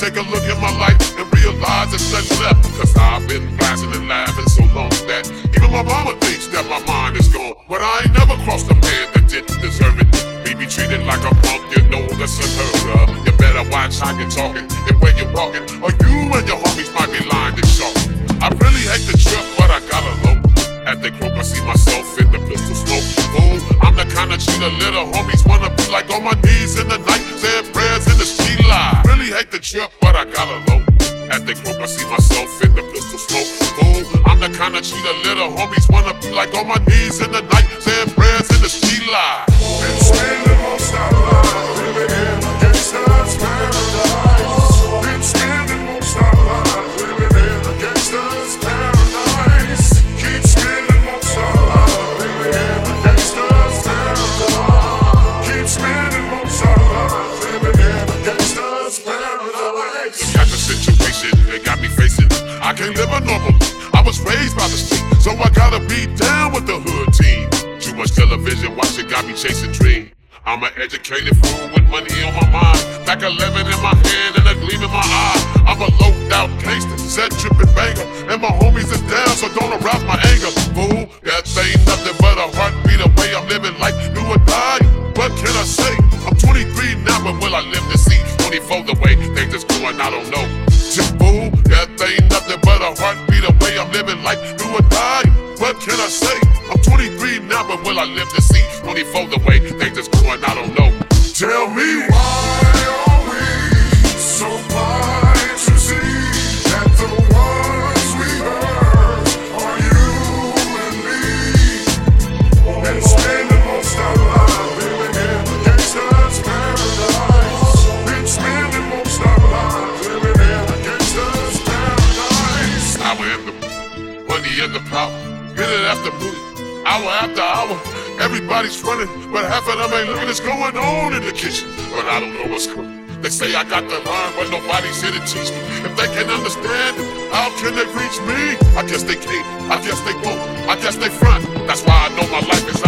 take a look at my life and realize it's nothing left. Cause I've been blasting and laughing so long that even my mama thinks that my mind is gone. But I ain't never crossed a man that didn't deserve it. Me be treated like a punk, you know that's unheard of. You better watch how you're talking and where you're walking, or you and your homies might be lying to sharp. I really hate the trip, but I gotta low. At the croak, I see myself in the pistol smoke. Fool, I'm the kind of cheater little homies wanna be like on my knees in the night, saying prayers in the street Really the trip, but I got a low. At the croak, I see myself in the pistol smoke. Fool, I'm the kind of cheater little homies wanna be like on my knees in the night, saying prayers in the street light. Normal. I was raised by the street, so I gotta be down with the hood team. Too much television watching got me chasing dreams. I'm an educated fool with money on my mind. Back 11 in my hand and a gleam in my eye. I'm a low out gangster, set tripping banger. And my homies is down, so don't arouse my anger. Fool, that ain't nothing but a heartbeat away. I'm living life, do or die. What can I say? I'm 23 now, but will I live to see 24 the way things is going? I don't know. Tell me why are we so blind to see that the ones we hurt are you and me? Been spending most our lives living in a gangster's paradise. Been spending most our lives living in a gangster's paradise. Power in the money in the power. Minute after minute, hour after hour. Everybody's running, but half of them ain't looking what's going on in the kitchen. But I don't know what's coming. They say I got the learn, but nobody's here to teach me. If they can understand how can they reach me? I guess they can't. I guess they won't. I guess they front. That's why I know my life is